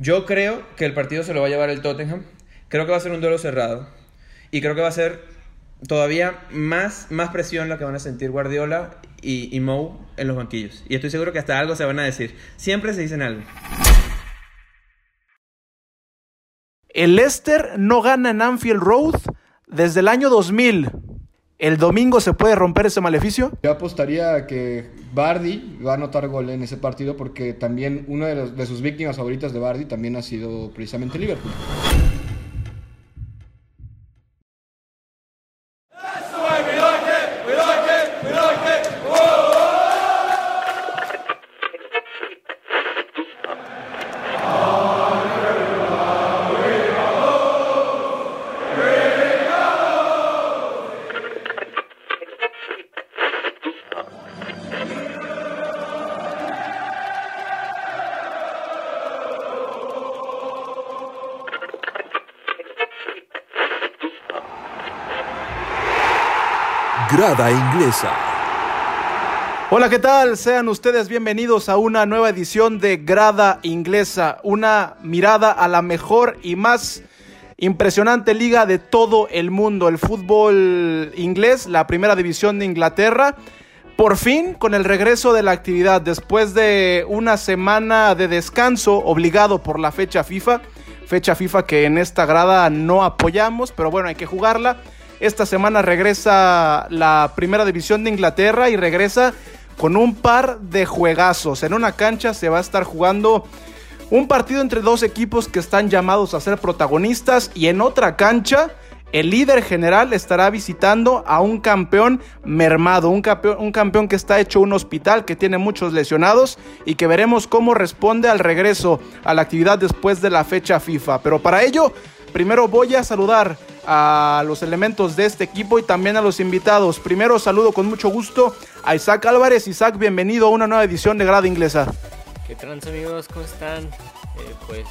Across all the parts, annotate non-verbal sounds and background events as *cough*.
Yo creo que el partido se lo va a llevar el Tottenham. Creo que va a ser un duelo cerrado. Y creo que va a ser todavía más, más presión la que van a sentir Guardiola y, y Mou en los banquillos. Y estoy seguro que hasta algo se van a decir. Siempre se dicen algo. El Leicester no gana en Anfield Road desde el año 2000. ¿El domingo se puede romper ese maleficio? Yo apostaría que Bardi va a anotar gol en ese partido porque también una de, de sus víctimas favoritas de Bardi también ha sido precisamente Liverpool. Hola, ¿qué tal? Sean ustedes bienvenidos a una nueva edición de Grada Inglesa, una mirada a la mejor y más impresionante liga de todo el mundo, el fútbol inglés, la primera división de Inglaterra. Por fin, con el regreso de la actividad, después de una semana de descanso obligado por la fecha FIFA, fecha FIFA que en esta grada no apoyamos, pero bueno, hay que jugarla. Esta semana regresa la primera división de Inglaterra y regresa con un par de juegazos. En una cancha se va a estar jugando un partido entre dos equipos que están llamados a ser protagonistas y en otra cancha el líder general estará visitando a un campeón mermado, un campeón, que está hecho un hospital, que tiene muchos lesionados y que veremos cómo responde al regreso a la actividad después de la fecha FIFA. Pero para ello, primero voy a saludar a los elementos de este equipo y también a los invitados. Primero saludo con mucho gusto a Isaac Álvarez. Isaac, bienvenido a una nueva edición de Grada Inglesa. ¿Qué trans amigos? ¿Cómo están? Eh, pues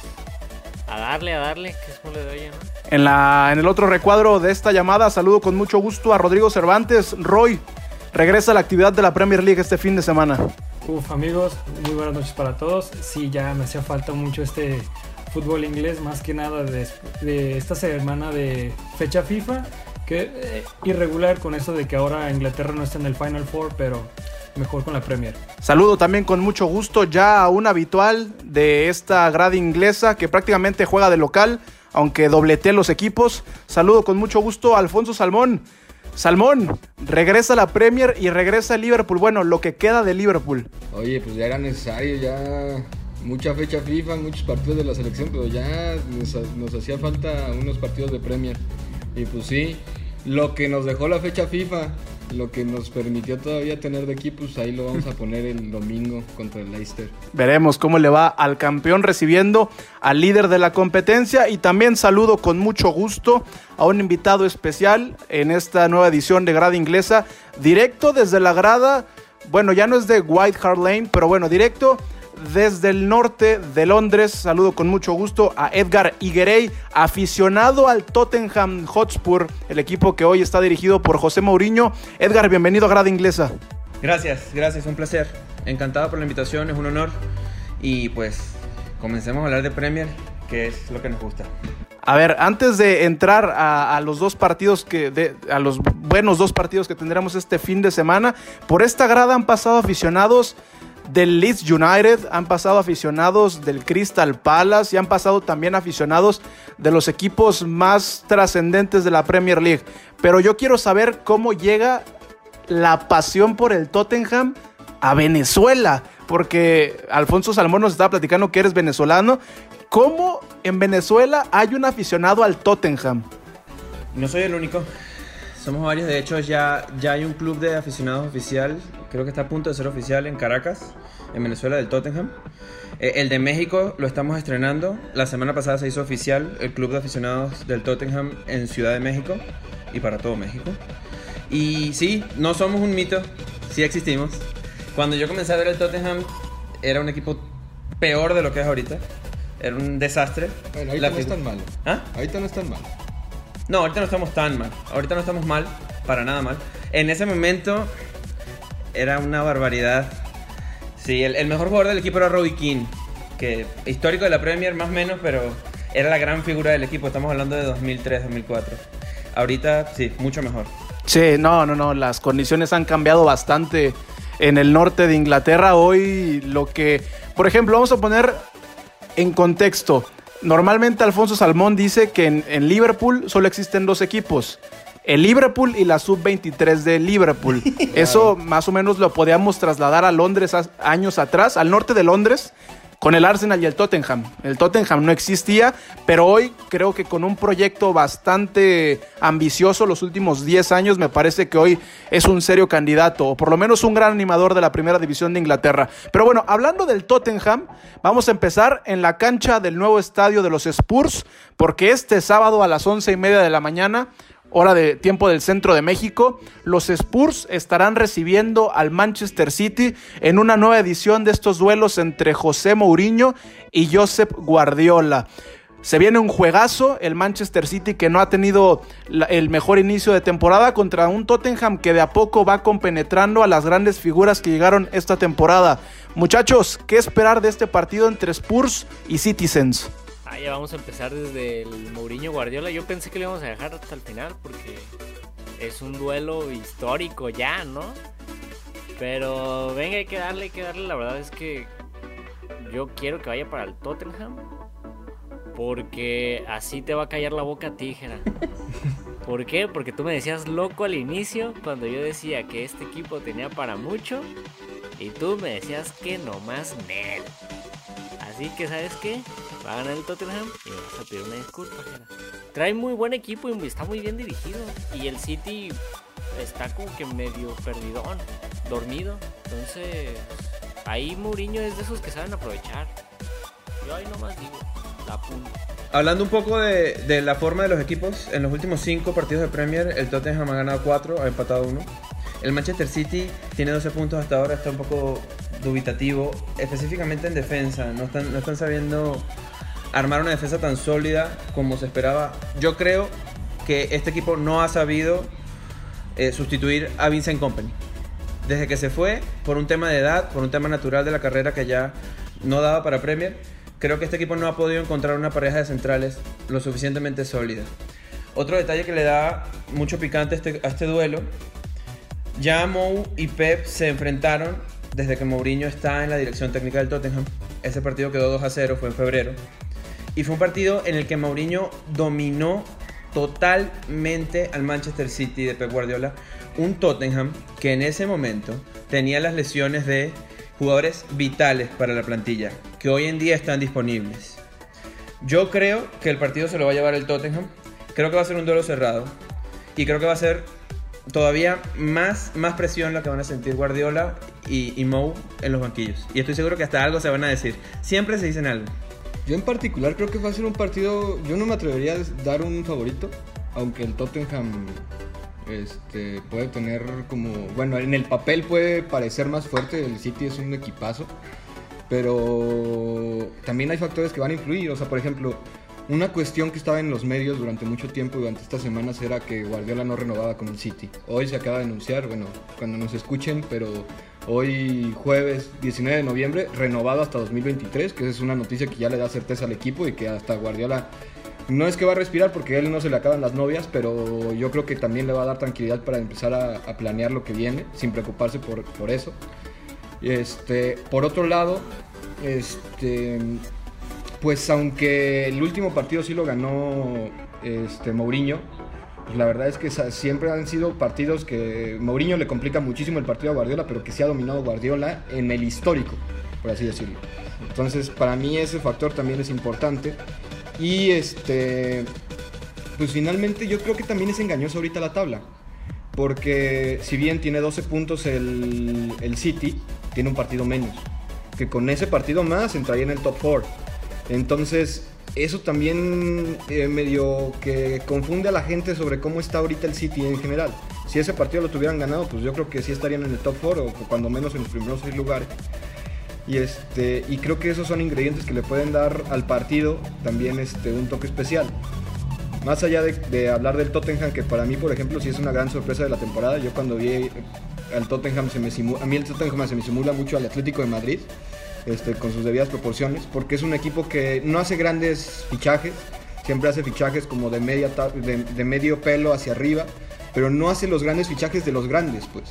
a darle, a darle, que es de olla, ¿no? En, la, en el otro recuadro de esta llamada, saludo con mucho gusto a Rodrigo Cervantes. Roy, regresa a la actividad de la Premier League este fin de semana. Uf, amigos, muy buenas noches para todos. Sí, ya me hacía falta mucho este fútbol inglés, más que nada de, de esta semana de fecha FIFA, que eh, irregular con eso de que ahora Inglaterra no está en el Final Four, pero mejor con la Premier. Saludo también con mucho gusto ya a un habitual de esta grada inglesa que prácticamente juega de local, aunque dobletea los equipos. Saludo con mucho gusto a Alfonso Salmón. Salmón, regresa a la Premier y regresa a Liverpool. Bueno, lo que queda de Liverpool. Oye, pues ya era necesario, ya mucha fecha FIFA, muchos partidos de la selección, pero ya nos, nos hacía falta unos partidos de Premier. Y pues sí, lo que nos dejó la fecha FIFA, lo que nos permitió todavía tener de equipos, ahí lo vamos a poner el domingo contra el Leicester. Veremos cómo le va al campeón recibiendo al líder de la competencia y también saludo con mucho gusto a un invitado especial en esta nueva edición de Grada Inglesa, directo desde la grada, bueno, ya no es de White Hart Lane, pero bueno, directo desde el norte de Londres. Saludo con mucho gusto a Edgar Higuerey, aficionado al Tottenham Hotspur, el equipo que hoy está dirigido por José Mourinho. Edgar, bienvenido a Grada Inglesa. Gracias, gracias, un placer. Encantado por la invitación, es un honor. Y pues comencemos a hablar de Premier, que es lo que nos gusta. A ver, antes de entrar a, a los dos partidos que, de- a los buenos dos partidos que tendremos este fin de semana, por esta grada han pasado aficionados del Leeds United, han pasado aficionados del Crystal Palace y han pasado también aficionados de los equipos más trascendentes de la Premier League. Pero yo quiero saber cómo llega la pasión por el Tottenham a Venezuela, porque Alfonso Salmón nos estaba platicando que eres venezolano. ¿Cómo en Venezuela hay un aficionado al Tottenham? No soy el único. Somos varios, de hecho ya, ya hay un club de aficionados oficial, creo que está a punto de ser oficial en Caracas, en Venezuela, del Tottenham. Eh, el de México lo estamos estrenando, la semana pasada se hizo oficial el club de aficionados del Tottenham en Ciudad de México y para todo México. Y sí, no somos un mito, sí existimos. Cuando yo comencé a ver el Tottenham era un equipo peor de lo que es ahorita, era un desastre. Bueno, ahorita La no es tan malo. ¿Ah? Ahorita no es tan malo. No, ahorita no estamos tan mal. Ahorita no estamos mal, para nada mal. En ese momento era una barbaridad. Sí, el, mejor jugador del equipo era Robbie Keane, que histórico de la Premier más o menos, pero era la gran figura del equipo. Estamos hablando de 2003, 2004. Ahorita sí, mucho mejor. Sí, no, no, no, las condiciones han cambiado bastante en el norte de Inglaterra. Hoy lo que, por ejemplo, vamos a poner en contexto. Normalmente Alfonso Salmón dice que en, en Liverpool solo existen dos equipos. El Liverpool y la sub-23 de Liverpool. *laughs* Eso más o menos lo podíamos trasladar a Londres años atrás, al norte de Londres, con el Arsenal y el Tottenham. El Tottenham no existía, pero hoy creo que con un proyecto bastante ambicioso los últimos 10 años, me parece que hoy es un serio candidato, o por lo menos un gran animador de la primera división de Inglaterra. Pero bueno, hablando del Tottenham, vamos a empezar en la cancha del nuevo estadio de los Spurs, porque este sábado a las 11 y media de la mañana hora de tiempo del centro de México, los Spurs estarán recibiendo al Manchester City en una nueva edición de estos duelos entre José Mourinho y Josep Guardiola. Se viene un juegazo, el Manchester City que no ha tenido el mejor inicio de temporada contra un Tottenham que de a poco va compenetrando a las grandes figuras que llegaron esta temporada. Muchachos, ¿qué esperar de este partido entre Spurs y Citizens? Ah, ya vamos a empezar desde el Mourinho Guardiola. Yo pensé que lo íbamos a dejar hasta el final porque es un duelo histórico ya, ¿no? Pero venga, hay que darle, hay que darle. La verdad es que yo quiero que vaya para el Tottenham porque así te va a callar la boca tijera. *laughs* ¿Por qué? Porque tú me decías loco al inicio cuando yo decía que este equipo tenía para mucho y tú me decías que nomás Nel. Así que, ¿sabes qué? Va a ganar el Tottenham y a pedir una disculpa. Trae muy buen equipo y está muy bien dirigido. Y el City está como que medio perdidón, dormido. Entonces, ahí Mourinho es de esos que saben aprovechar. Yo ahí nomás digo, la punta. Hablando un poco de, de la forma de los equipos, en los últimos cinco partidos de Premier, el Tottenham ha ganado 4, ha empatado 1. El Manchester City tiene 12 puntos hasta ahora, está un poco dubitativo, específicamente en defensa. No están, no están sabiendo armar una defensa tan sólida como se esperaba. Yo creo que este equipo no ha sabido eh, sustituir a Vincent Company. Desde que se fue, por un tema de edad, por un tema natural de la carrera que ya no daba para Premier, creo que este equipo no ha podido encontrar una pareja de centrales lo suficientemente sólida. Otro detalle que le da mucho picante este, a este duelo, ya Mou y Pep se enfrentaron desde que Mourinho está en la dirección técnica del Tottenham. Ese partido quedó 2 a 0, fue en febrero. Y fue un partido en el que Mourinho dominó totalmente al Manchester City de Pep Guardiola. Un Tottenham que en ese momento tenía las lesiones de jugadores vitales para la plantilla, que hoy en día están disponibles. Yo creo que el partido se lo va a llevar el Tottenham. Creo que va a ser un duelo cerrado. Y creo que va a ser todavía más, más presión la que van a sentir Guardiola y, y Mou en los banquillos. Y estoy seguro que hasta algo se van a decir. Siempre se dicen algo. Yo en particular creo que va a ser un partido. Yo no me atrevería a dar un favorito, aunque el Tottenham este, puede tener como. Bueno, en el papel puede parecer más fuerte. El City es un equipazo, pero también hay factores que van a influir. O sea, por ejemplo, una cuestión que estaba en los medios durante mucho tiempo, durante estas semanas, era que Guardiola no renovaba con el City. Hoy se acaba de anunciar, bueno, cuando nos escuchen, pero hoy jueves 19 de noviembre, renovado hasta 2023, que es una noticia que ya le da certeza al equipo y que hasta Guardiola no es que va a respirar porque a él no se le acaban las novias, pero yo creo que también le va a dar tranquilidad para empezar a, a planear lo que viene, sin preocuparse por, por eso. Este, por otro lado, este, pues aunque el último partido sí lo ganó este, Mourinho, pues la verdad es que siempre han sido partidos que Mourinho le complica muchísimo el partido a Guardiola, pero que sí ha dominado Guardiola en el histórico, por así decirlo. Entonces, para mí ese factor también es importante. Y este, pues finalmente yo creo que también es engañoso ahorita la tabla. Porque si bien tiene 12 puntos el, el City, tiene un partido menos. Que con ese partido más entraría en el top 4. Entonces, eso también eh, medio que confunde a la gente sobre cómo está ahorita el City en general. Si ese partido lo tuvieran ganado, pues yo creo que sí estarían en el top 4 o cuando menos en los primeros 6 lugares. Y, este, y creo que esos son ingredientes que le pueden dar al partido también este, un toque especial. Más allá de, hablar del Tottenham, que para mí, por ejemplo, sí es una gran sorpresa de la temporada. Yo cuando vi al Tottenham, se me simu- a mí el Tottenham se me simula mucho al Atlético de Madrid. Este, con sus debidas proporciones, porque es un equipo que no hace grandes fichajes, siempre hace fichajes como de, media de, medio pelo hacia arriba, pero no hace los grandes fichajes de los grandes, pues.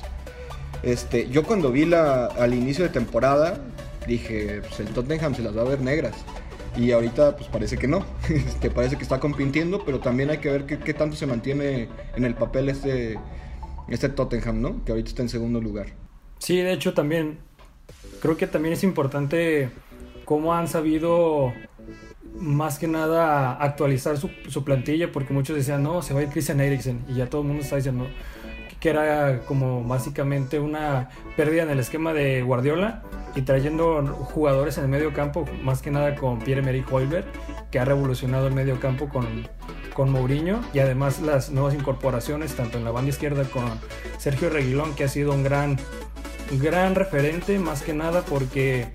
Este, yo cuando vi la, al inicio de temporada, dije, pues el Tottenham se las va a ver negras. Y ahorita pues parece que no, *laughs* este, parece que está compitiendo, pero también hay que ver qué, qué, tanto se mantiene en el papel este, este Tottenham, ¿no? Que ahorita está en segundo lugar. Sí, de hecho también creo que también es importante cómo han sabido más que nada actualizar su, su, plantilla, porque muchos decían, no, se va a ir Christian Eriksen, y ya todo el mundo está diciendo que era como básicamente una pérdida en el esquema de Guardiola y trayendo jugadores en el medio campo, más que nada con Pierre-Emerick Hoiberg, que ha revolucionado el medio campo con, con Mourinho y además las nuevas incorporaciones, tanto en la banda izquierda con Sergio Reguilón, que ha sido un gran, gran referente, más que nada porque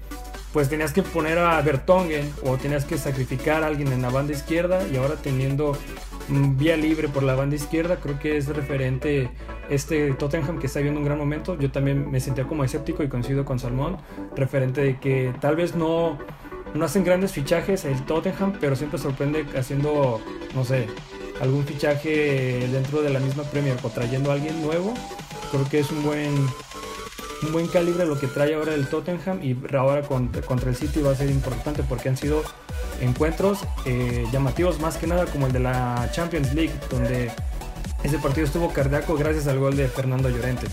pues tenías que poner a Bertongen o tenías que sacrificar a alguien en la banda izquierda y ahora teniendo vía libre por la banda izquierda, creo que es referente este Tottenham que está viendo un gran momento. Yo también me sentía como escéptico y coincido con Salmón, referente de que tal vez no, no hacen grandes fichajes el Tottenham, pero siempre sorprende haciendo, no sé, algún fichaje dentro de la misma Premier o trayendo a alguien nuevo. Creo que es un buen un buen calibre lo que trae ahora el Tottenham y ahora contra, contra el City va a ser importante porque han sido encuentros eh, llamativos más que nada como el de la Champions League donde ese partido estuvo cardíaco gracias al gol de Fernando Llorente.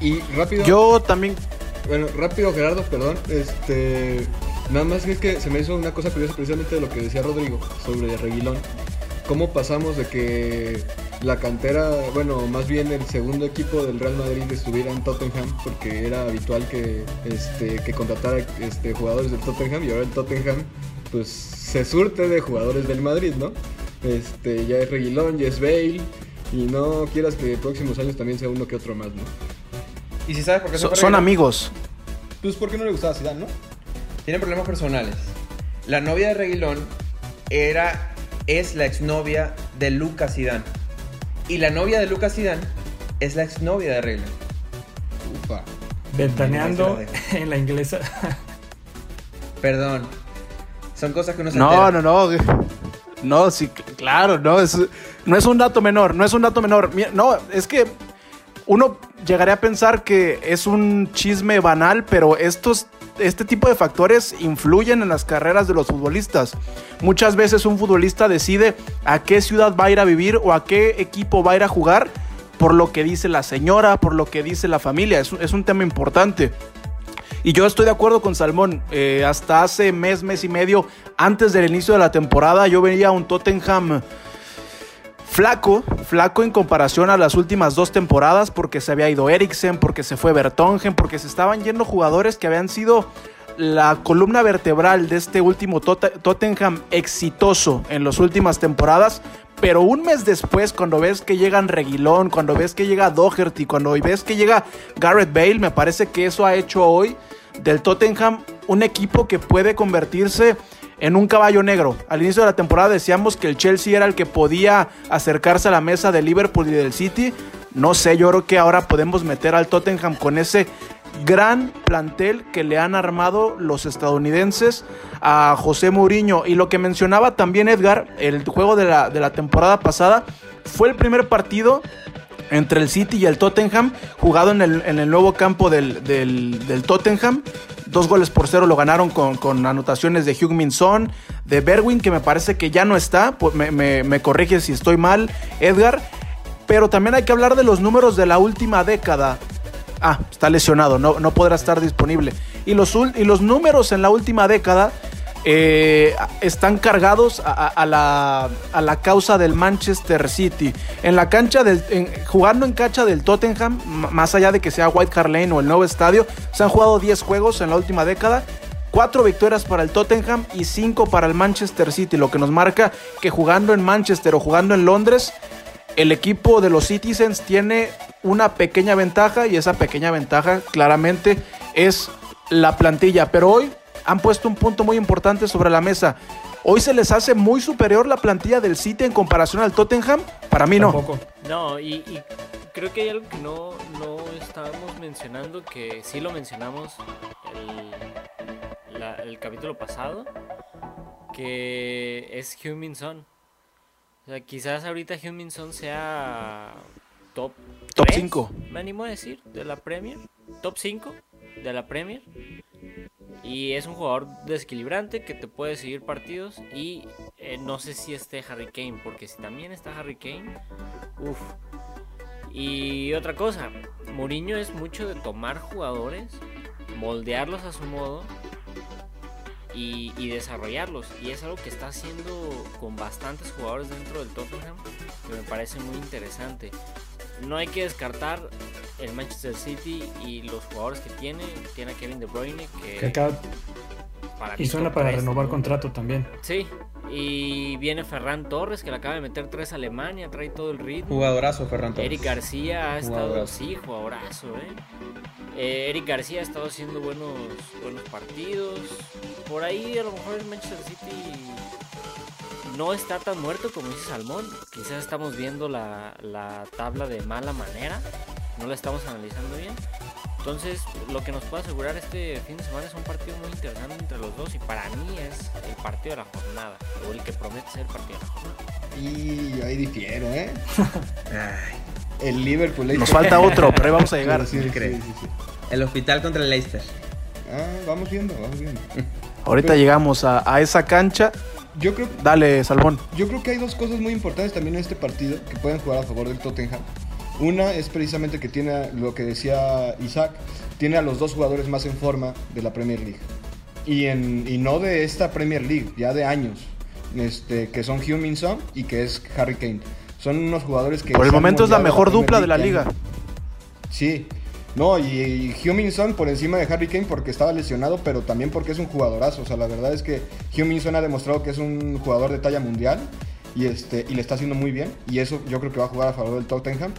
Y rápido. Yo también. Bueno, rápido Gerardo, perdón. Este. Nada más es que se me hizo una cosa curiosa precisamente de lo que decía Rodrigo sobre Reguilón. Cómo pasamos de que la cantera, bueno, más bien el segundo equipo del Real Madrid estuviera en Tottenham, porque era habitual que, este, que contratara este, jugadores del Tottenham y ahora el Tottenham pues se surte de jugadores del Madrid, ¿no? Este, ya es Reguilón, ya es Bale, y no quieras que en próximos años también sea uno que otro más, ¿no? ¿Y si sabes por qué so, son amigos? Pues porque no le gustaba Zidane, ¿no? Tienen problemas personales. La novia de Reguilón era, es la exnovia de Lucas Zidane. Y la novia de Lucas Zidane es la exnovia de Reguilón. Ufa. Ventaneando *laughs* en la inglesa. Perdón. Son cosas que uno se No, no, no. No, sí, claro, no es, no es un dato menor, no es un dato menor. No, es que uno llegaría a pensar que es un chisme banal, pero estos, este tipo de factores influyen en las carreras de los futbolistas. Muchas veces un futbolista decide a qué ciudad va a ir a vivir o a qué equipo va a ir a jugar por lo que dice la señora, por lo que dice la familia. Es, es un tema importante. Y yo estoy de acuerdo con Salmón. Eh, hasta hace mes, mes y medio, antes del inicio de la temporada, yo veía un Tottenham flaco, flaco en comparación a las últimas dos temporadas, porque se había ido Eriksen, porque se fue Bertongen, porque se estaban yendo jugadores que habían sido la columna vertebral de este último tot Tottenham exitoso en las últimas temporadas. Pero un mes después, cuando ves que llegan Reguilón, cuando ves que llega Doherty, cuando ves que llega Garrett Bale, me parece que eso ha hecho hoy del Tottenham un equipo que puede convertirse en un caballo negro. Al inicio de la temporada decíamos que el Chelsea era el que podía acercarse a la mesa del Liverpool y del City. No sé, yo creo que ahora podemos meter al Tottenham con ese gran plantel que le han armado los estadounidenses a José Mourinho. Y lo que mencionaba también Edgar, el juego de la, de la temporada pasada, fue el primer partido entre el City y el Tottenham, jugado en el, en el nuevo campo del, del, Tottenham. Dos goles por cero lo ganaron con, con anotaciones de Hugh Min Son, de Berwin, que me parece que ya no está. Me, me, me corrige si estoy mal, Edgar. Pero también hay que hablar de los números de la última década. Ah, está lesionado, no, no podrá estar disponible. Y los, y los números en la última década eh, están cargados a, la, a, la, causa del Manchester City. En la cancha del, en, jugando en cancha del Tottenham, más allá de que sea White Hart Lane o el nuevo estadio, se han jugado 10 juegos en la última década. 4 victorias para el Tottenham y 5 para el Manchester City, lo que nos marca que jugando en Manchester o jugando en Londres, el equipo de los Citizens tiene una pequeña ventaja y esa pequeña ventaja claramente es la plantilla. Pero hoy han puesto un punto muy importante sobre la mesa. Hoy se les hace muy superior la plantilla del City en comparación al Tottenham. Para mí no. Tampoco. No, y, y, creo que hay algo que no, no estábamos mencionando, que sí lo mencionamos el, la, el capítulo pasado, que es Heung-Min Son. O sea, quizás ahorita Heung-Min Son sea top Top 3, cinco. Me animo a decir, de la Premier. Top 5 de la Premier. Y es un jugador desequilibrante que te puede seguir partidos. Y eh, no sé si esté Harry Kane, porque si también está Harry Kane, uff. Y otra cosa, Mourinho es mucho de tomar jugadores, moldearlos a su modo y, y desarrollarlos. Y es algo que está haciendo con bastantes jugadores dentro del Tottenham, que me parece muy interesante. No hay que descartar el Manchester City y los jugadores que tiene. Tiene a Kevin De Bruyne, que, Que acaba- para y suena para renovar ¿no? contrato también. Sí, y viene Ferran Torres, que le acaba de meter tres a Alemania, trae todo el ritmo. Jugadorazo, Ferran Torres. Eric García ha estado, Jugadorazo. sí, jugadorazo, ¿eh? Eh, Eric García ha estado haciendo buenos, buenos partidos. Por ahí a lo mejor el Manchester City no está tan muerto como dice Salmón. Quizás estamos viendo la, la tabla de mala manera. No la estamos analizando bien. Entonces, lo que nos puede asegurar este fin de semana es un partido muy interesante entre los dos. Y para mí es el partido de la jornada. O el que promete ser el partido de la jornada. Y ahí difiero, ¿eh? *laughs* El Liverpool. Nos falta otro, pero ahí vamos a llegar. sí, sí, cree. sí, sí. el hospital contra el Leicester. Ah, vamos viendo, vamos viendo. Ahorita llegamos a, a esa cancha. Yo creo, Dale, Salmón. yo creo que hay dos cosas muy importantes también en este partido que pueden jugar a favor del Tottenham. Una es precisamente que tiene lo que decía Isaac, tiene a los dos jugadores más en forma de la Premier League. Y, en, y no de esta Premier League, ya de años, este, que son Heung-Min Son y que es Harry Kane. Son unos jugadores que... Por el momento es la mejor dupla de la liga. Sí. No, y, y Heung-Min Son por encima de Harry Kane porque estaba lesionado, pero también porque es un jugadorazo. O sea, la verdad es que Heung-Min Son ha demostrado que es un jugador de talla mundial y, este, y le está haciendo muy bien. Y eso yo creo que va a jugar a favor del Tottenham.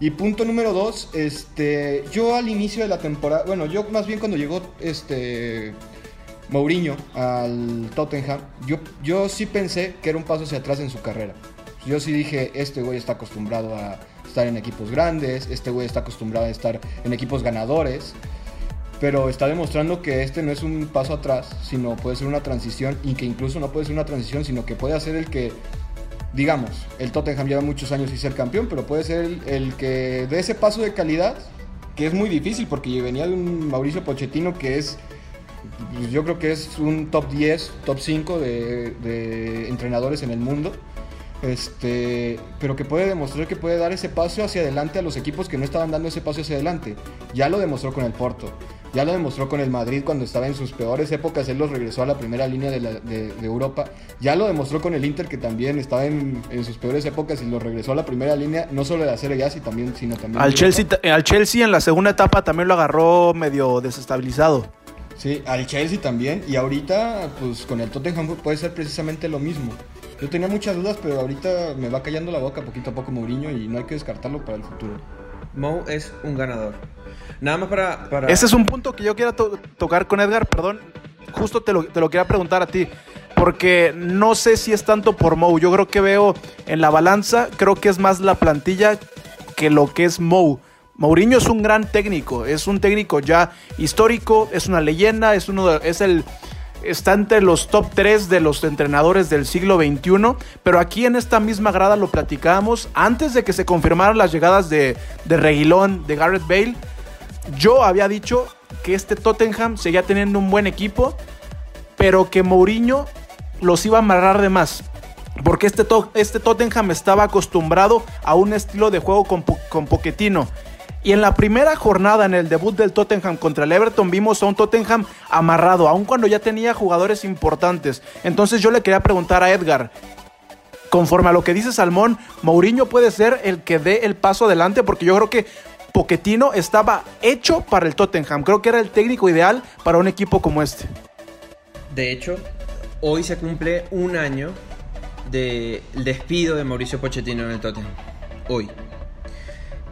Y punto número dos, este, yo al inicio de la temporada, bueno, yo más bien cuando llegó este Mourinho al Tottenham, yo, yo sí pensé que era un paso hacia atrás en su carrera. Yo sí dije, este güey está acostumbrado a estar en equipos grandes, este güey está acostumbrado a estar en equipos ganadores, pero está demostrando que este no es un paso atrás, sino puede ser una transición y que incluso no puede ser una transición, sino que puede ser el que, digamos, el Tottenham lleva muchos años sin ser campeón, pero puede ser el, el que dé ese paso de calidad, que es muy difícil porque venía de un Mauricio Pochettino que es pues, yo creo que es un top 10, top 5 de, de entrenadores en el mundo. Este, pero que puede demostrar que puede dar ese paso hacia adelante a los equipos que no estaban dando ese paso hacia adelante. Ya lo demostró con el Porto, ya lo demostró con el Madrid cuando estaba en sus peores épocas, él los regresó a la primera línea de, la- de- de Europa. Ya lo demostró con el Inter que también estaba en, en sus peores épocas y los regresó a la primera línea, no solo de la Serie A, sino también, sino también Al Chelsea, al Chelsea en la segunda etapa también lo agarró medio desestabilizado. Sí, al Chelsea también. Y ahorita, pues con el Tottenham puede ser precisamente lo mismo. Yo tenía muchas dudas, pero ahorita me va callando la boca poquito a poco Mourinho y no hay que descartarlo para el futuro. Mo es un ganador. Nada más para. para... Ese es un punto que yo quiero to- tocar con Edgar, perdón. Justo te lo, te lo quería preguntar a ti. Porque no sé si es tanto por Mou. Yo creo que veo en la balanza, creo que es más la plantilla que lo que es Mou. Mourinho es un gran técnico, es un técnico ya histórico, es una leyenda, es uno de- es el está entre los top 3 de los entrenadores del siglo XXI, pero aquí en esta misma grada lo platicábamos antes de que se confirmaran las llegadas de, de Reguilón, de Garrett Bale. Yo había dicho que este Tottenham seguía teniendo un buen equipo, pero que Mourinho los iba a amarrar de más. Porque este, to- este Tottenham estaba acostumbrado a un estilo de juego con, con Pochettino. Y en la primera jornada, en el debut del Tottenham contra el Everton, vimos a un Tottenham amarrado, aun cuando ya tenía jugadores importantes. Entonces yo le quería preguntar a Edgar, conforme a lo que dice Salmón, Mourinho puede ser el que dé el paso adelante, porque yo creo que Pochettino estaba hecho para el Tottenham. Creo que era el técnico ideal para un equipo como este. De hecho, hoy se cumple un año del despido de Mauricio Pochettino en el Tottenham. Hoy.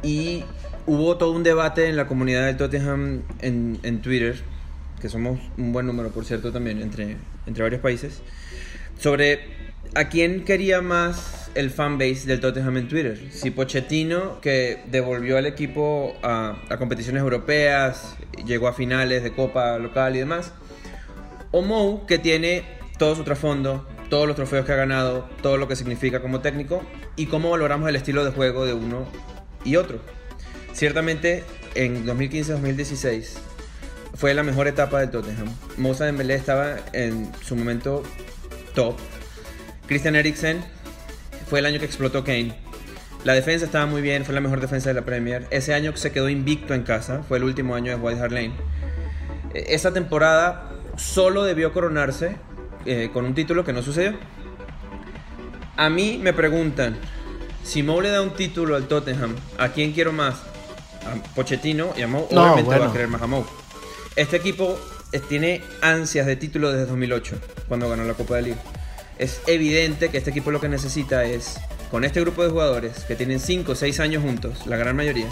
Y hubo todo un debate en la comunidad del Tottenham en, en Twitter, que somos un buen número, por cierto, también entre, entre varios países, sobre a quién quería más el fanbase del Tottenham en Twitter. Si Pochettino, que devolvió al equipo a, a competiciones europeas, llegó a finales de copa local y demás, O Mou, que tiene todo su trasfondo, todos los trofeos que ha ganado, todo lo que significa como técnico y cómo valoramos el estilo de juego de uno y otro. Ciertamente, en 2015-2016 fue la mejor etapa del Tottenham. Moussa Dembélé estaba en su momento top. Christian Eriksen fue el año que explotó Kane. La defensa estaba muy bien, fue la mejor defensa de la Premier. Ese año se quedó invicto en casa, fue el último año de White Hart Lane. E- Esa temporada solo debió coronarse eh, con un título que no sucedió. A mí me preguntan, si Mou le da un título al Tottenham, ¿a quién quiero más? Pochettino y a Mou. No, Obviamente va bueno. a querer más a Mou. Este equipo tiene ansias de título desde 2008, cuando ganó la Copa de Liga. Es evidente que este equipo lo que necesita es, con este grupo de jugadores que tienen 5 o 6 años juntos, la gran mayoría,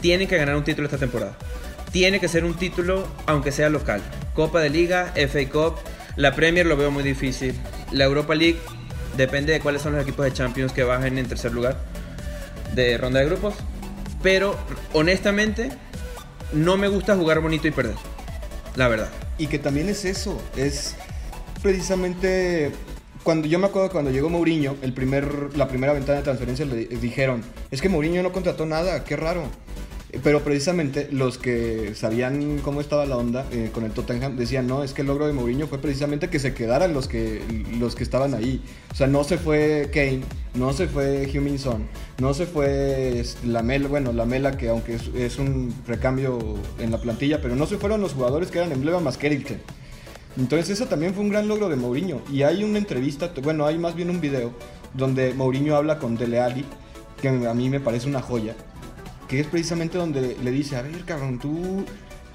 tienen que ganar un título esta temporada. Tiene que ser un título, aunque sea local. Copa de Liga, FA Cup, la Premier lo veo muy difícil. La Europa League depende de cuáles son los equipos de Champions que bajen en tercer lugar de ronda de grupos. Pero honestamente, no me gusta jugar bonito y perder. La verdad. Y que también es eso, es precisamente cuando yo me acuerdo cuando llegó Mourinho, el primer, la primera ventana de transferencia le dijeron, es que Mourinho no contrató nada, qué raro. Pero precisamente los que sabían cómo estaba la onda eh, con el Tottenham decían, no, es que el logro de Mourinho fue precisamente que se quedaran los que, los que estaban ahí. O sea, no se fue Kane, no se fue Heung-Min Son, no se fue Lamela, bueno, Lamela que aunque es, un recambio en la plantilla, pero no se fueron los jugadores que eran emblema más Eriksen. Entonces eso también fue un gran logro de Mourinho. Y hay una entrevista, bueno, hay más bien un video donde Mourinho habla con Dele Alli, que a mí me parece una joya, que es precisamente donde le dice, a ver, cabrón, tú,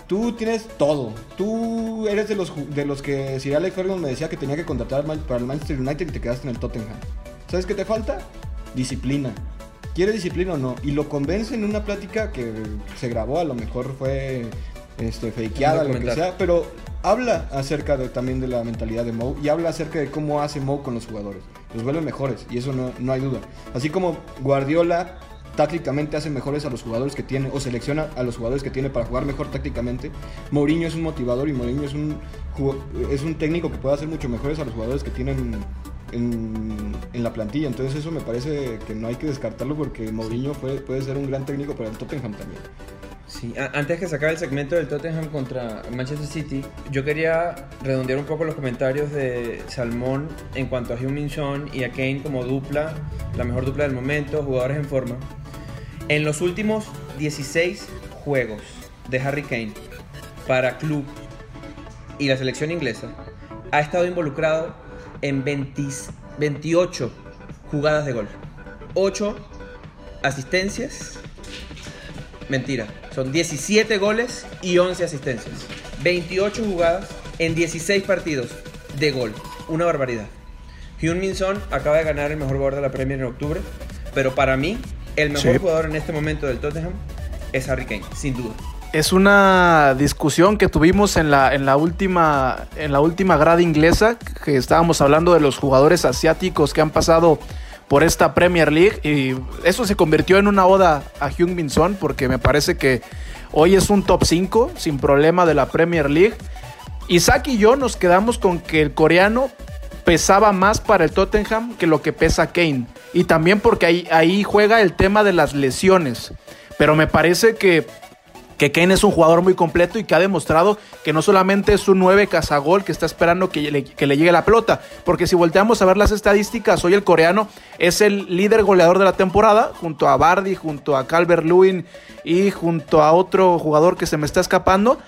tú tienes todo. Tú eres de los, de los que Sir Alex Ferguson me decía que tenía que contratar para el Manchester United y te quedaste en el Tottenham. ¿Sabes qué te falta? Disciplina. ¿Quiere disciplina o no? Y lo convence en una plática que se grabó, a lo mejor fue este, fakeada, lo que sea, pero habla acerca de, también de la mentalidad de Mou y habla acerca de cómo hace Mou con los jugadores. Los vuelve mejores y eso no, no hay duda. Así como Guardiola tácticamente hace mejores a los jugadores que tiene o selecciona a los jugadores que tiene para jugar mejor tácticamente, Mourinho es un motivador y Mourinho es un, es un técnico que puede hacer mucho mejores a los jugadores que tienen en, en la plantilla. Entonces eso me parece que no hay que descartarlo porque Mourinho puede, puede ser un gran técnico para el Tottenham también. Sí, antes que se acabe el segmento del Tottenham contra Manchester City, yo quería redondear un poco los comentarios de Salmón en cuanto a Heung-Min y a Kane como dupla, la mejor dupla del momento, jugadores en forma. En los últimos 16 juegos de Harry Kane para club y la selección inglesa, ha estado involucrado en 20 28 jugadas de gol, 8 asistencias Mentira, son 17 goles y 11 asistencias. 28 jugadas en 16 partidos de gol. Una barbaridad. Hyun-Min Son acaba de ganar el mejor jugador de la Premier en octubre, pero para mí el mejor Sí. jugador en este momento del Tottenham es Harry Kane, sin duda. Es una discusión que tuvimos en la, en la última en la última grada inglesa, que estábamos hablando de los jugadores asiáticos que han pasado por esta Premier League y eso se convirtió en una oda a Heung-Min Son porque me parece que hoy es un top 5 sin problema de la Premier League. Isaac y yo nos quedamos con que el coreano pesaba más para el Tottenham que lo que pesa Kane. Y también porque ahí, ahí juega el tema de las lesiones. Pero me parece que, que Kane es un jugador muy completo y que ha demostrado que no solamente es un 9 cazagol que está esperando que le, que le llegue la pelota. Porque si volteamos a ver las estadísticas, hoy el coreano es el líder goleador de la temporada, junto a Bardi, junto a Calvert Lewin y junto a otro jugador que se me está escapando.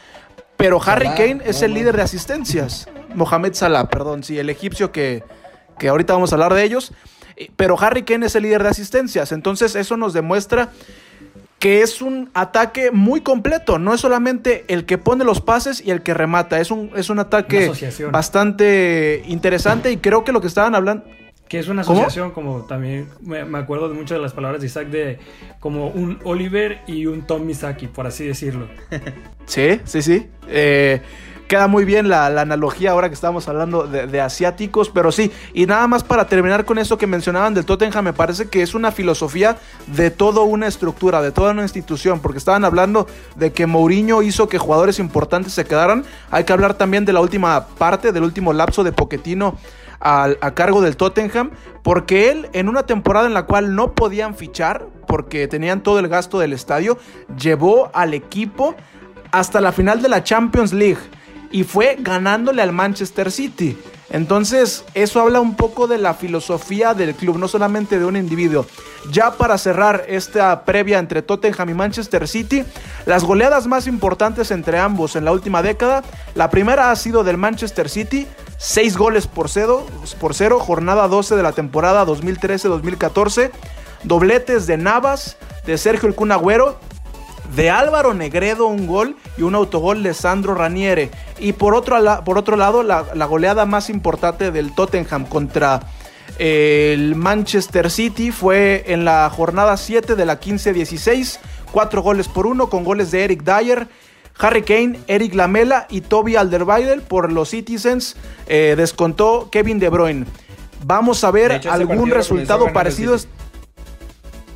Pero Harry Kane es el líder de asistencias. Mohamed Salah, perdón, sí, el egipcio que, que ahorita vamos a hablar de ellos. Pero Harry Kane es el líder de asistencias. Entonces eso nos demuestra que es un ataque muy completo. No es solamente el que pone los pases y el que remata. Es un, es un ataque bastante interesante y creo que lo que estaban hablando... Que es una ¿Cómo? asociación, como también me, me acuerdo de muchas de las palabras de Isaac, de como un Oliver y un Tom Misaki, por así decirlo. *laughs* Sí, sí, sí. Eh, queda muy bien la, analogía ahora que estamos hablando de, asiáticos, pero sí, y nada más para terminar con eso que mencionaban del Tottenham, me parece que es una filosofía de toda una estructura, de toda una institución, porque estaban hablando de que Mourinho hizo que jugadores importantes se quedaran, hay que hablar también de la última parte, del último lapso de Poquetino a cargo del Tottenham, porque él en una temporada en la cual no podían fichar, porque tenían todo el gasto del estadio, llevó al equipo hasta la final de la Champions League y fue ganándole al Manchester City. Entonces, eso habla un poco de la filosofía del club, no solamente de un individuo. Ya para cerrar esta previa entre Tottenham y Manchester City, las goleadas más importantes entre ambos en la última década, la primera ha sido del Manchester City, 6 goles por cero, por cero jornada 12 de la temporada 2013-2014, dobletes de Navas, de Sergio El Kun Agüero de Álvaro Negredo un gol y un autogol de Sandro Raniere. Y por otro, por otro lado, la, la goleada más importante del Tottenham contra eh, el Manchester City fue en la jornada 7 de la 15-16, cuatro goles por uno con goles de Eric Dyer. Harry Kane, Eric Lamela y Toby Alderweireld por los Citizens eh, descontó Kevin De Bruyne. Vamos a ver hecho, algún resultado parecido.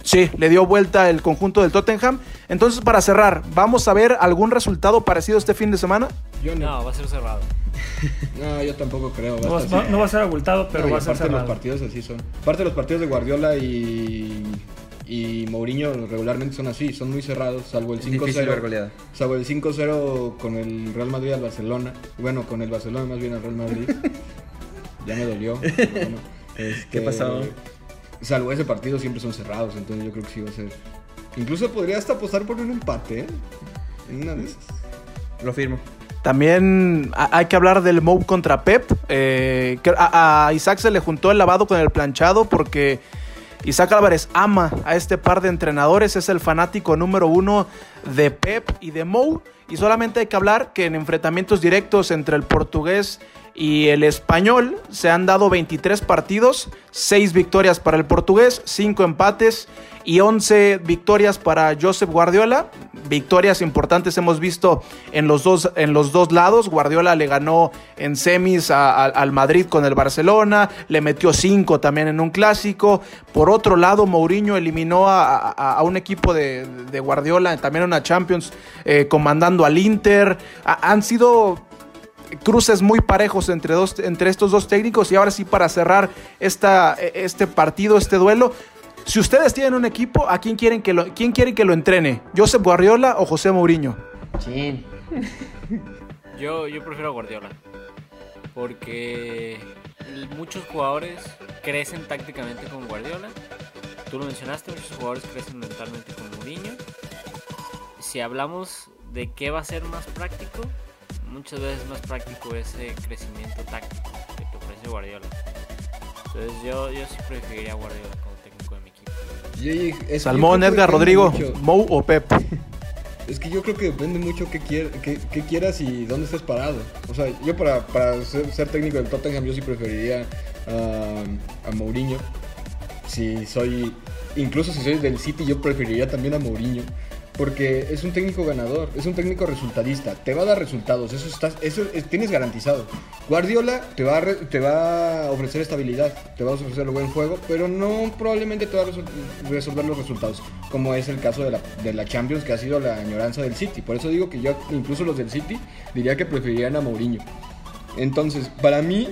Sí, le dio vuelta el conjunto del Tottenham. Entonces, para cerrar, ¿vamos a ver algún resultado parecido este fin de semana? Yo no, No, va a ser cerrado. *laughs* no, yo tampoco creo. No va, estar no- así. no va a ser abultado, pero va a ser aparte los cerrado. partidos así son. Aparte los partidos de Guardiola y, y Mourinho regularmente son así, son muy cerrados, salvo el Es difícil ver 5-0. goleada. Salvo el 5-0 con el Real Madrid al Barcelona. Bueno, con el Barcelona más bien al Real Madrid. *laughs* ya me dolió. *laughs* pero bueno, este, ¿Qué pasó? Salvo ese partido siempre son cerrados, entonces yo creo que sí va a ser. Incluso podría hasta apostar por un empate, ¿eh? En una de esas. Lo firmo. También ha- hay que hablar del Mou contra Pep. Eh, que a, a Isaac se le juntó el lavado con el planchado porque Isaac Álvarez ama a este par de entrenadores. Es el fanático número uno de Pep y de Mou. Y solamente hay que hablar que en enfrentamientos directos entre el portugués y el español se han dado 23 partidos, 6 victorias para el portugués, 5 empates y 11 victorias para Josep Guardiola. Victorias importantes hemos visto en los dos, en los dos lados. Guardiola le ganó en semis al Madrid con el Barcelona, le metió 5 también en un clásico. Por otro lado, Mourinho eliminó a, a- un equipo de, de Guardiola, también una Champions, eh, comandando al Inter. Ha- han sido cruces muy parejos entre, dos, entre estos dos técnicos. Y ahora sí, para cerrar esta, este partido, este duelo. Si ustedes tienen un equipo, ¿a quién quieren que lo, quién quieren que lo entrene? ¿Josep Guardiola o José Mourinho? *laughs* Yo, yo prefiero a Guardiola. Porque muchos jugadores crecen tácticamente con Guardiola. Tú lo mencionaste, muchos jugadores crecen mentalmente con Mourinho. Si hablamos de qué va a ser más práctico, muchas veces más práctico ese crecimiento táctico que te ofrece Guardiola. Entonces yo, yo sí preferiría Guardiola como técnico de mi equipo. Y- es que yo Salmón, Edgar, Rodrigo, mucho. Mou o Pep. Es que yo creo que depende mucho qué, quier- qué, qué quieras y dónde estés parado. O sea, yo para, para ser, ser técnico del Tottenham yo sí preferiría a, a Mourinho. Si soy, incluso si soy del City yo preferiría también a Mourinho. Porque es un técnico ganador, es un técnico resultadista, te va a dar resultados, eso, estás, eso es- tienes garantizado. Guardiola te va, a re- te va a ofrecer estabilidad, te va a ofrecer buen juego, pero no probablemente te va a resol- resolver los resultados, como es el caso de la, de la Champions, que ha sido la añoranza del City. Por eso digo que yo, incluso los del City, diría que preferirían a Mourinho. Entonces, para mí,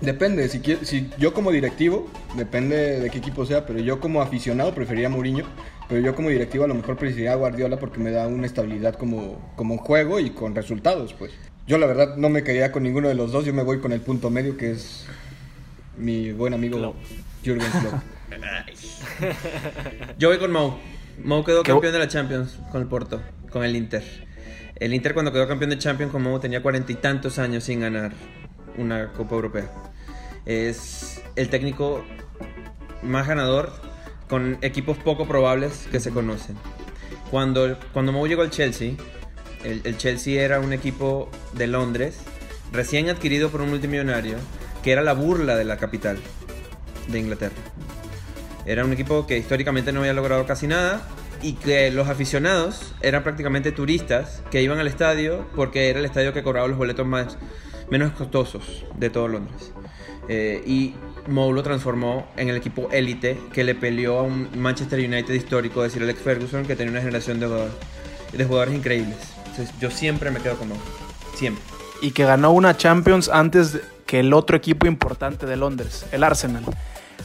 depende. Si, si yo como directivo, depende de qué equipo sea, pero yo como aficionado preferiría a Mourinho. Pero yo como directivo a lo mejor preferiría a Guardiola porque me da una estabilidad como, como juego y con resultados, pues. Yo la verdad no me quedaría con ninguno de los dos, yo me voy con el punto medio que es mi buen amigo Klopp. Jürgen Klopp. *laughs* Yo voy con Mou. Mou quedó ¿Qué- campeón de la Champions con el Porto, con el Inter. El Inter cuando quedó campeón de Champions con Mou tenía cuarenta y tantos años sin ganar una Copa Europea. Es el técnico más ganador con equipos poco probables que se conocen. Cuando, cuando Mou llegó al Chelsea, el, el Chelsea era un equipo de Londres, recién adquirido por un multimillonario, que era la burla de la capital de Inglaterra. Era un equipo que históricamente no había logrado casi nada y que los aficionados eran prácticamente turistas que iban al estadio porque era el estadio que cobraba los boletos más menos costosos de todo Londres. Eh, y Mou lo transformó en el equipo élite que le peleó a un Manchester United histórico, es decir, Alex Ferguson, que tenía una generación de jugadores, de jugadores increíbles. Entonces, yo siempre me quedo con Mou. Siempre. Y que ganó una Champions antes de- que el otro equipo importante de Londres, el Arsenal.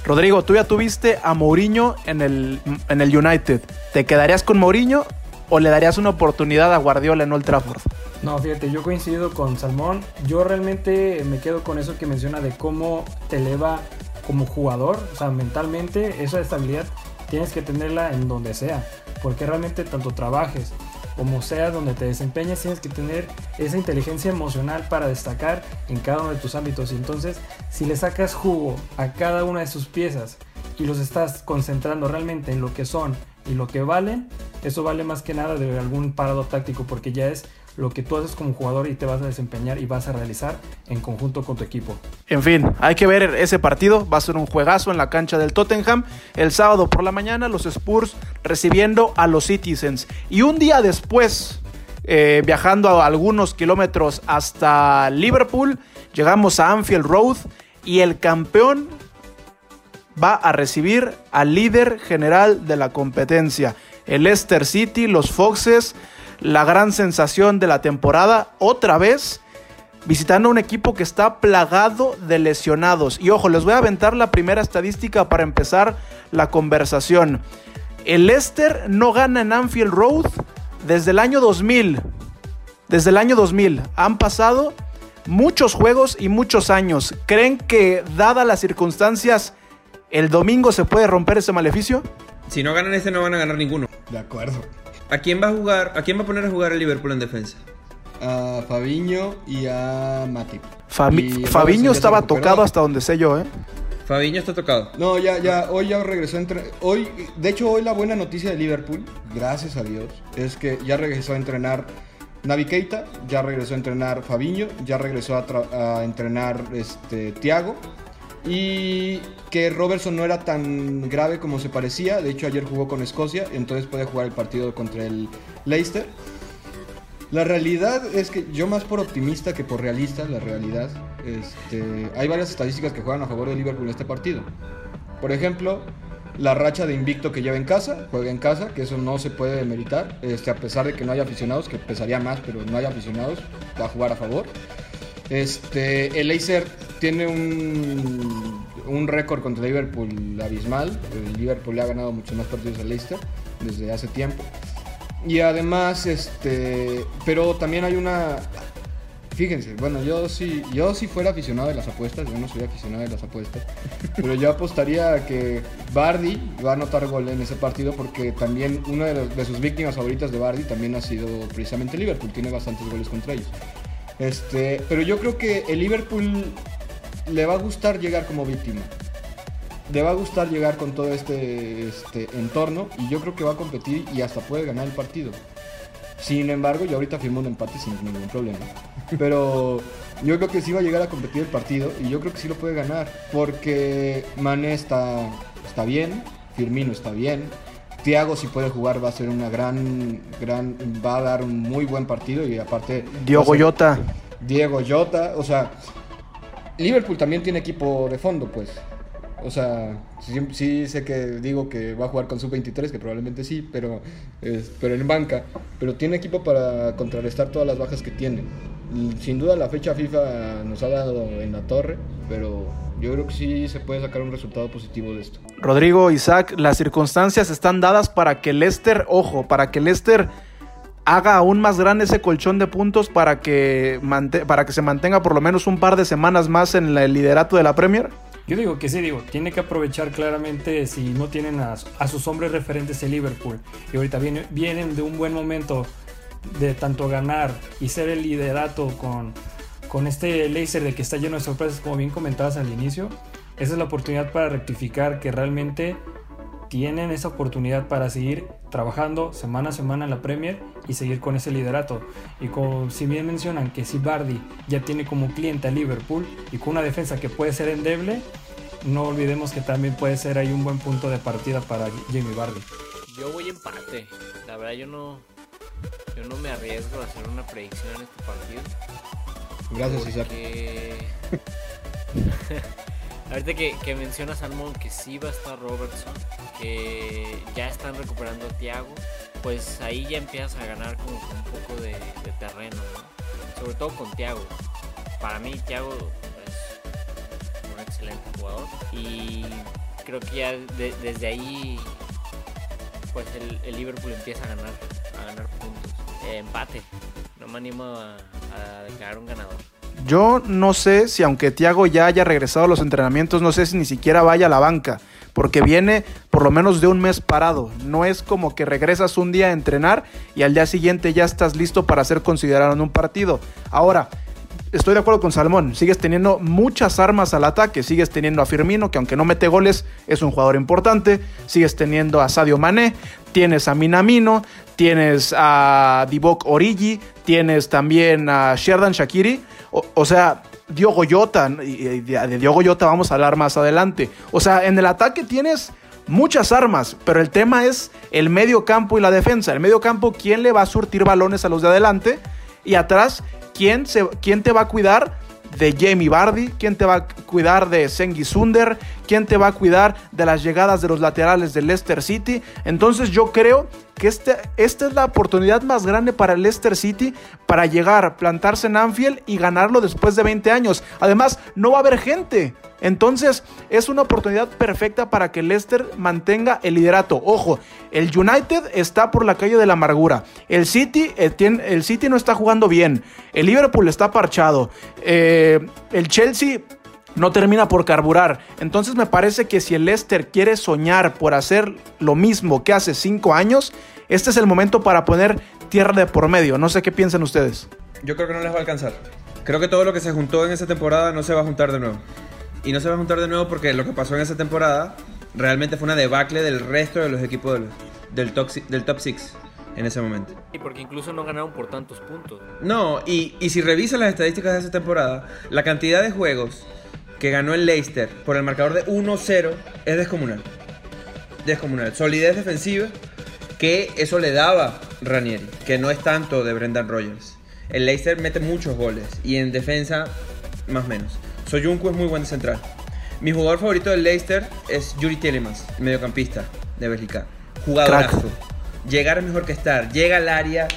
Rodrigo, tú ya tuviste a Mourinho en el, en el United. ¿Te quedarías con Mourinho o le darías una oportunidad a Guardiola en Old Trafford? No, fíjate, yo coincido con Salmón. Yo realmente me quedo con eso que menciona de cómo te eleva como jugador, o sea, mentalmente, esa estabilidad tienes que tenerla en donde sea, porque realmente tanto trabajes como sea donde te desempeñes, tienes que tener esa inteligencia emocional para destacar en cada uno de tus ámbitos. Y entonces, si le sacas jugo a cada una de sus piezas y los estás concentrando realmente en lo que son y lo que valen, eso vale más que nada de algún parado táctico, porque ya es lo que tú haces como jugador y te vas a desempeñar y vas a realizar en conjunto con tu equipo. En fin, hay que ver ese partido. Va a ser un juegazo en la cancha del Tottenham. El sábado por la mañana, los Spurs recibiendo a los Citizens. Y un día después, eh, viajando a algunos kilómetros hasta Liverpool, llegamos a Anfield Road y el campeón va a recibir al líder general de la competencia, el Leicester City, los Foxes, la gran sensación de la temporada, otra vez visitando a un equipo que está plagado de lesionados. Y ojo, les voy a aventar la primera estadística para empezar la conversación. El Leicester no gana en Anfield Road desde el año 2000. Desde el año 2000 han pasado muchos juegos y muchos años. ¿Creen que, dadas las circunstancias, el domingo se puede romper ese maleficio? Si no ganan este, no van a ganar ninguno. De acuerdo. ¿A quién va a jugar? ¿A quién va a poner a jugar el Liverpool en defensa? A Fabiño y a Matip. Fabi- Y Robertson Fabiño estaba tocado hasta donde sé yo, ¿eh? Fabiño está tocado. No, ya, ya, hoy ya regresó a entre- Hoy, de hecho, hoy la buena noticia de Liverpool, gracias a Dios, es que ya regresó a entrenar Navi Keita, ya regresó a entrenar Fabiño, ya regresó a, entrenar este, Thiago. Y que Robertson no era tan grave como se parecía. De hecho, ayer jugó con Escocia, entonces puede jugar el partido contra el Leicester. La realidad es que yo más por optimista que por realista, la realidad, este, hay varias estadísticas que juegan a favor de Liverpool en este partido. Por ejemplo, la racha de invicto que lleva en casa, juega en casa, que eso no se puede demeritar, este, a pesar de que no haya aficionados, que pesaría más, pero no hay aficionados, va a jugar a favor. Este, el Leicester tiene un, un récord contra Liverpool abismal. El Liverpool le ha ganado muchos más partidos al Leicester desde hace tiempo. Y además, este, pero también hay una, fíjense, bueno, yo sí, yo si fuera aficionado de las apuestas, yo no soy aficionado de las apuestas, *laughs* pero yo apostaría a que Bardi va a anotar gol en ese partido porque también una de, los- de sus víctimas favoritas de Bardi también ha sido precisamente Liverpool, tiene bastantes goles contra ellos. Este, pero yo creo que el Liverpool le va a gustar llegar como víctima. Le va a gustar llegar con todo este, este entorno y yo creo que va a competir y hasta puede ganar el partido. Sin embargo, yo ahorita firmo un empate sin ningún problema. Pero yo creo que sí va a llegar a competir el partido y yo creo que sí lo puede ganar. Porque Mané está, está bien, Firmino está bien. Thiago si puede jugar va a ser una gran, gran, va a dar un muy buen partido y aparte... Diogo ser- Jota. Diego Jota, o sea, Liverpool también tiene equipo de fondo, pues. O sea, sí, sí sé que digo que va a jugar con sub-23, que probablemente sí, pero, es- pero en banca. Pero tiene equipo para contrarrestar todas las bajas que tiene. Sin duda la fecha FIFA nos ha dado en la torre, pero yo creo que sí se puede sacar un resultado positivo de esto. Rodrigo, Isaac, las circunstancias están dadas para que Leicester, ojo, para que Leicester haga aún más grande ese colchón de puntos para que, para que se mantenga por lo menos un par de semanas más en el liderato de la Premier. Yo digo que sí, digo, tiene que aprovechar claramente si no tienen a, a sus hombres referentes en Liverpool y ahorita viene- vienen de un buen momento de tanto ganar y ser el liderato con, con este Leicester de que está lleno de sorpresas, como bien comentabas al inicio. Esa es la oportunidad para rectificar que realmente tienen esa oportunidad para seguir trabajando semana a semana en la Premier y seguir con ese liderato. Y como si bien mencionan que si Bardi ya tiene como cliente a Liverpool y con una defensa que puede ser endeble, no olvidemos que también puede ser ahí un buen punto de partida para Jamie Bardi. Yo voy empate. La verdad yo no yo no me arriesgo a hacer una predicción en este partido. Gracias, Isaac. porque- *laughs* Ahorita que, que menciona Salmón que sí va a estar Robertson, que ya están recuperando a Thiago, pues ahí ya empiezas a ganar como un poco de, de terreno, ¿no? Sobre todo con Thiago. Para mí Thiago es un excelente jugador y creo que ya de- desde ahí pues el, el Liverpool empieza a ganar, a ganar puntos. Eh, empate, no me animo a, a declarar un ganador. Yo no sé si aunque Thiago ya haya regresado a los entrenamientos, no sé si ni siquiera vaya a la banca, porque viene por lo menos de un mes parado. No es como que regresas un día a entrenar y al día siguiente ya estás listo para ser considerado en un partido. Ahora, estoy de acuerdo con Salmón, sigues teniendo muchas armas al ataque, sigues teniendo a Firmino, que aunque no mete goles, es un jugador importante, sigues teniendo a Sadio Mané, tienes a Minamino, tienes a Divock Origi, tienes también a Sherdan Shakiri, o, sea, Diogo Jota, y- de Diogo Jota vamos a hablar más adelante. O sea, en el ataque tienes muchas armas, pero el tema es el medio campo y la defensa. El medio campo, ¿quién le va a surtir balones a los de adelante? Y atrás, ¿quién, se, quién te va a cuidar de Jamie Vardy? ¿Quién te va a cuidar de Sengi Sunder? ¿Quién te va a cuidar de las llegadas de los laterales de Leicester City? Entonces yo creo que este, esta es la oportunidad más grande para el Leicester City para llegar, plantarse en Anfield y ganarlo después de 20 años. Además, no va a haber gente. Entonces, es una oportunidad perfecta para que Leicester mantenga el liderato. Ojo, el United está por la calle de la amargura. El City, eh, el City no está jugando bien. El Liverpool está parchado. Eh, el Chelsea no termina por carburar. Entonces me parece que si el Leicester quiere soñar por hacer lo mismo que hace cinco años, este es el momento para poner tierra de por medio. No sé qué piensan ustedes. Yo creo que no les va a alcanzar. Creo que todo lo que se juntó en esa temporada no se va a juntar de nuevo. Y no se va a juntar de nuevo porque lo que pasó en esa temporada realmente fue una debacle del resto de los equipos del, del, top, si- del top 6 en ese momento. Y porque incluso no ganaron por tantos puntos. No, y, y si revisas las estadísticas de esa temporada, la cantidad de juegos que ganó el Leicester por el marcador de 1-0 es descomunal. Descomunal. Solidez defensiva, que eso le daba Ranieri, que no es tanto de Brendan Rodgers. El Leicester mete muchos goles y en defensa más o menos. Soyuncu es muy buen central. Mi jugador favorito del Leicester es Yuri Tielemans, mediocampista de Bélgica. Jugadorazo. Llegar es mejor que estar. Llega al área,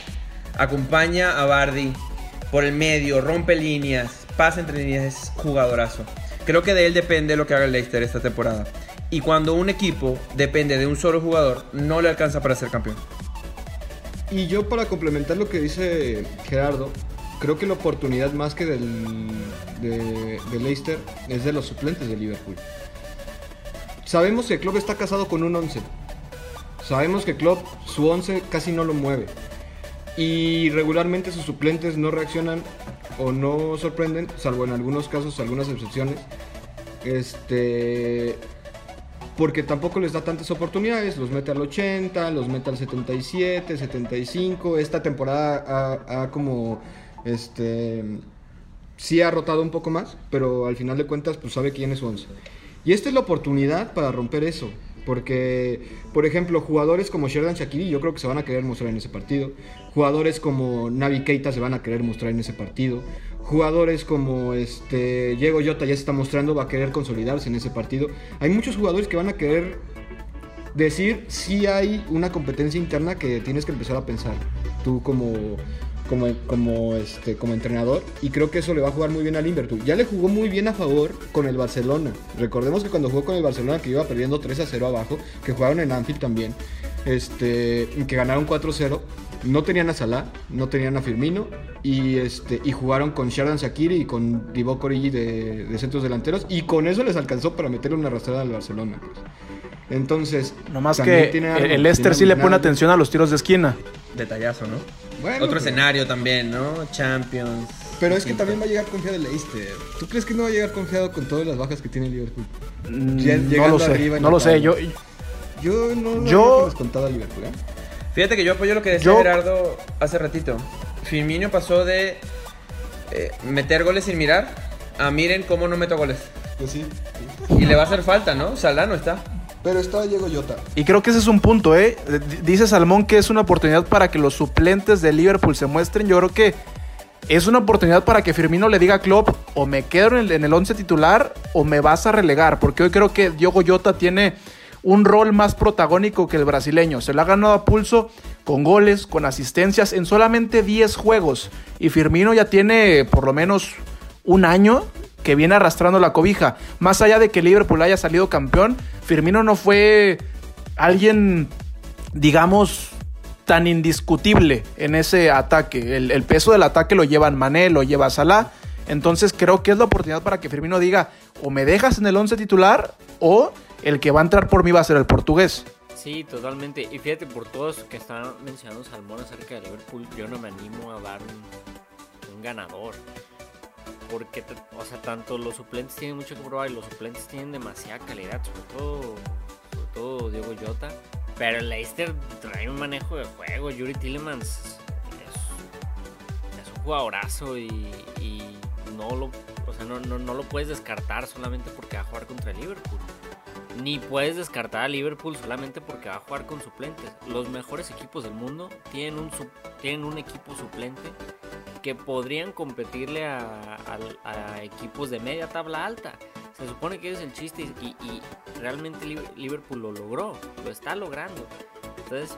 acompaña a Bardi por el medio, rompe líneas, pasa entre líneas, es jugadorazo. Creo que de él depende lo que haga el Leicester esta temporada. Y cuando un equipo depende de un solo jugador, no le alcanza para ser campeón. Y yo para complementar lo que dice Gerardo, creo que la oportunidad más que del, de, Leicester es de los suplentes de Liverpool. Sabemos que Klopp está casado con un 11. Sabemos que Klopp su 11 casi no lo mueve. Y regularmente sus suplentes no reaccionan o no sorprenden, salvo en algunos casos, algunas excepciones. Este porque tampoco les da tantas oportunidades, los mete al 80, los mete al 77, 75, esta temporada ha, como, este, sí ha rotado un poco más, pero al final de cuentas pues sabe quién es su 11. Y esta es la oportunidad para romper eso, porque, por ejemplo, jugadores como Sheridan Shakiri yo creo que se van a querer mostrar en ese partido, jugadores como Navi Keita se van a querer mostrar en ese partido, jugadores como este Diego Jota ya se está mostrando, va a querer consolidarse en ese partido. Hay muchos jugadores que van a querer decir si hay una competencia interna que tienes que empezar a pensar. Tú como como, como, este, como entrenador y creo que eso le va a jugar muy bien al Liverpool. Ya le jugó muy bien a favor con el Barcelona. Recordemos que cuando jugó con el Barcelona que iba perdiendo 3 a 0 abajo, que jugaron en Anfield también, este, que ganaron 4-0, no tenían a Salah, no tenían a Firmino y, este, y jugaron con Sharon Shakiri y con Divock Origi de, de centros delanteros y con eso les alcanzó para meterle una arrastrada al Barcelona. pues. Entonces, Nomás que tiene el- Leicester sí le pone atención a los tiros de esquina. Detallazo, ¿no? Bueno, Otro pero- escenario también, ¿no? Champions. Pero es que también va a llegar confiado el Leicester. ¿Tú crees que no va a llegar confiado con todas las bajas que tiene el Liverpool? Mm, no llegando lo sé, no lo sé. Yo, Yo no lo Yo- había descontado a Liverpool, ¿eh? Fíjate que yo apoyo lo que decía Yo- Gerardo hace ratito. Firmino pasó de eh, meter goles sin mirar a miren cómo no meto goles. Pues sí. Y le va a hacer falta, ¿no? Salah no está. Pero está Diego Jota. Y creo que ese es un punto, ¿eh? Dice Salmón que es una oportunidad para que los suplentes de Liverpool se muestren. Yo creo que es una oportunidad para que Firmino le diga a Klopp o me quedo en el, en el once titular o me vas a relegar. Porque hoy creo que Diogo Jota tiene un rol más protagónico que el brasileño. Se lo ha ganado a pulso con goles, con asistencias en solamente 10 juegos. Y Firmino ya tiene por lo menos un año que viene arrastrando la cobija. Más allá de que Liverpool haya salido campeón, Firmino no fue alguien, digamos, tan indiscutible en ese ataque. El, peso del ataque lo llevan Mané, lo lleva Salah. Entonces creo que es la oportunidad para que Firmino diga o me dejas en el 11 titular o el que va a entrar por mí va a ser el portugués. Sí, totalmente. Y fíjate, por todos que están mencionando Salmón acerca de Liverpool, yo no me animo a dar un, ganador. Porque, o sea, tanto los suplentes tienen mucho que probar y los suplentes tienen demasiada calidad, sobre todo, todo Diego Jota. Pero el Leicester trae un manejo de juego. Yuri Tillemans es, es un jugadorazo y, y no, lo, o sea, no, no, no lo puedes descartar solamente porque va a jugar contra el Liverpool. Ni puedes descartar a Liverpool solamente porque va a jugar con suplentes. Los mejores equipos del mundo tienen un, equipo suplente que podrían competirle a, equipos de media tabla alta. Se supone que es el chiste y, realmente Liv- Liverpool lo logró, lo está logrando. Entonces,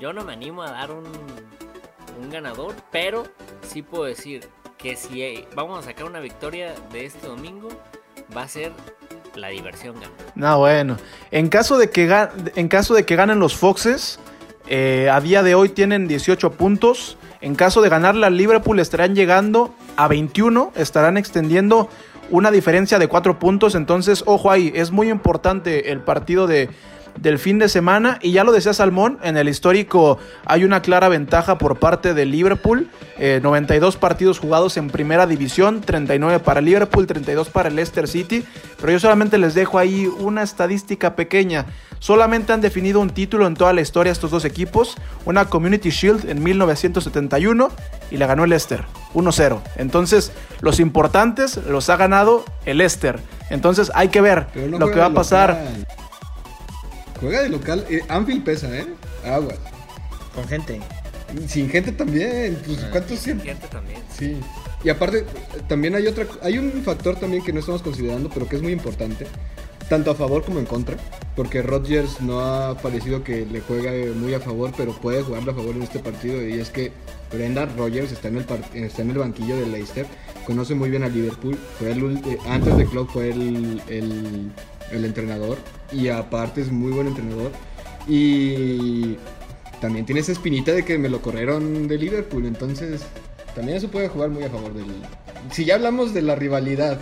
yo no me animo a dar un, un ganador, pero sí puedo decir que si eh, vamos a sacar una victoria de este domingo, va a ser la diversión ganar. No, bueno. En caso de que, en caso de que ganen los Foxes, eh, a día de hoy tienen 18 puntos. En caso de ganarle al Liverpool estarán llegando a 21, estarán extendiendo una diferencia de 4 puntos. Entonces, ojo ahí, es muy importante el partido de, del fin de semana. Y ya lo decía Salmón, en el histórico hay una clara ventaja por parte de Liverpool. Eh, 92 partidos jugados en primera división, 39 para Liverpool, 32 para el Leicester City. Pero yo solamente les dejo ahí una estadística pequeña. Solamente han definido un título en toda la historia estos dos equipos. Una Community Shield en 1971 y la ganó el Leicester 1-0. Entonces, los importantes los ha ganado el Leicester. Entonces, hay que ver no lo que va a pasar. local. Juega de local. eh, Anfield pesa, ¿eh? Agua. Con gente. Sin gente también. Pues, ¿Cuántos siempre? Gente también. Sí. Y aparte, también hay otra, hay un factor también que no estamos considerando, pero que es muy importante, tanto a favor como en contra, porque Rodgers no ha parecido que le juega muy a favor, pero puede jugarle a favor en este partido, y es que Brendan Rodgers está en el, par- está en el banquillo de Leicester, conoce muy bien a Liverpool, fue el, ul- eh, antes de Klopp fue el, el, el entrenador, y aparte es muy buen entrenador, y también tiene esa espinita de que me lo corrieron de Liverpool, entonces también eso puede jugar muy a favor del. Si ya hablamos de la rivalidad,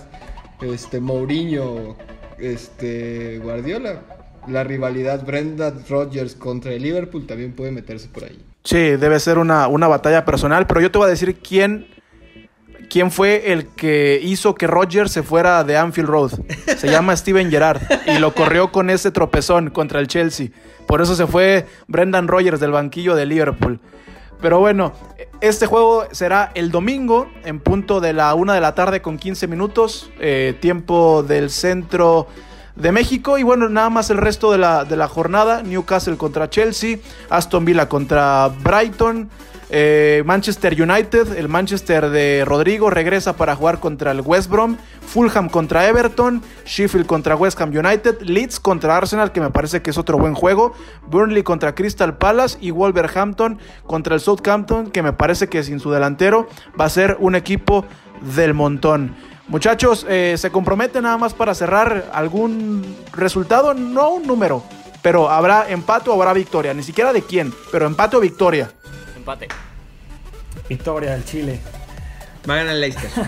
este Mourinho, este Guardiola, la rivalidad Brenda Rodgers contra el Liverpool también puede meterse por ahí. Sí, debe ser una, una batalla personal, pero yo te voy a decir quién, quién fue el que hizo que Rodgers se fuera de Anfield Road. Se llama Steven Gerrard y lo corrió con ese tropezón contra el Chelsea. Por eso se fue Brendan Rodgers del banquillo de Liverpool. Pero bueno, este juego será el domingo en punto de la una de la tarde con 15 minutos, eh, tiempo del centro de México. Y bueno, nada más el resto de la, de la jornada. Newcastle contra Chelsea, Aston Villa contra Brighton, eh, Manchester United, el Manchester de Rodrigo regresa para jugar contra el West Brom, Fulham contra Everton, Sheffield contra West Ham United, Leeds contra Arsenal, que me parece que es otro buen juego, Burnley contra Crystal Palace y Wolverhampton contra el Southampton, que me parece que sin su delantero va a ser un equipo del montón. Muchachos, eh, ¿se comprometen nada más para cerrar algún resultado? No un número, pero habrá empate o habrá victoria. Ni siquiera de quién, pero empate o victoria. Empate. Victoria del Chile. Va a ganar el Leicester. *laughs*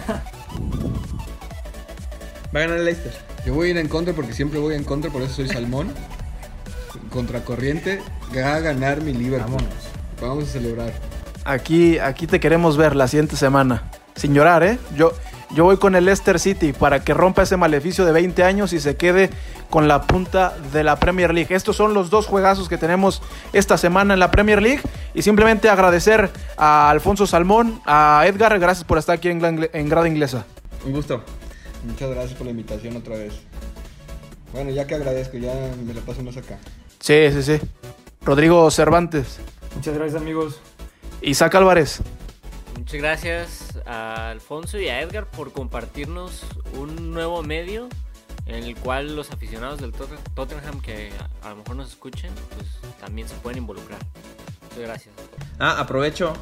Va a ganar el Leicester. Yo voy a ir en contra porque siempre voy en contra, por eso soy salmón. Contracorriente, va a ganar mi Liverpool. Vámonos. Vamos a celebrar. Aquí, aquí te queremos ver la siguiente semana. Sin llorar, ¿eh? Yo, yo voy con el Leicester City para que rompa ese maleficio de 20 años y se quede con la punta de la Premier League. Estos son los dos juegazos que tenemos esta semana en la Premier League. Y simplemente agradecer a Alfonso Salmón, a Edgar, gracias por estar aquí en, en Grada Inglesa. Un gusto. Muchas gracias por la invitación otra vez. Bueno, ya que agradezco, ya me la paso más acá. Sí, sí, sí. Rodrigo Cervantes. Muchas gracias, amigos. Isaac Álvarez. Muchas gracias a Alfonso y a Edgar por compartirnos un nuevo medio en el cual los aficionados del Tot- Tottenham que a, a lo mejor nos escuchen, pues también se pueden involucrar. Muchas gracias. Ah, aprovecho,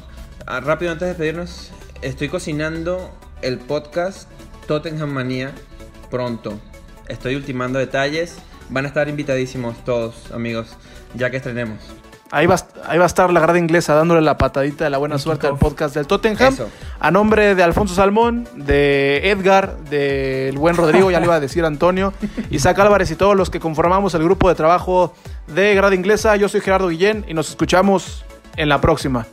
ah, rápido antes de despedirnos, estoy cocinando el podcast Tottenham Manía pronto. Estoy ultimando detalles. Van a estar invitadísimos todos, amigos, ya que estrenemos. Ahí va, ahí va a estar la grada inglesa dándole la patadita de la buena suerte al podcast del Tottenham. Eso. A nombre de Alfonso Salmón, de Edgar, del buen Rodrigo, ya le iba a decir Antonio, *laughs* Isaac Álvarez y todos los que conformamos el grupo de trabajo de grada inglesa, yo soy Gerardo Guillén y nos escuchamos en la próxima.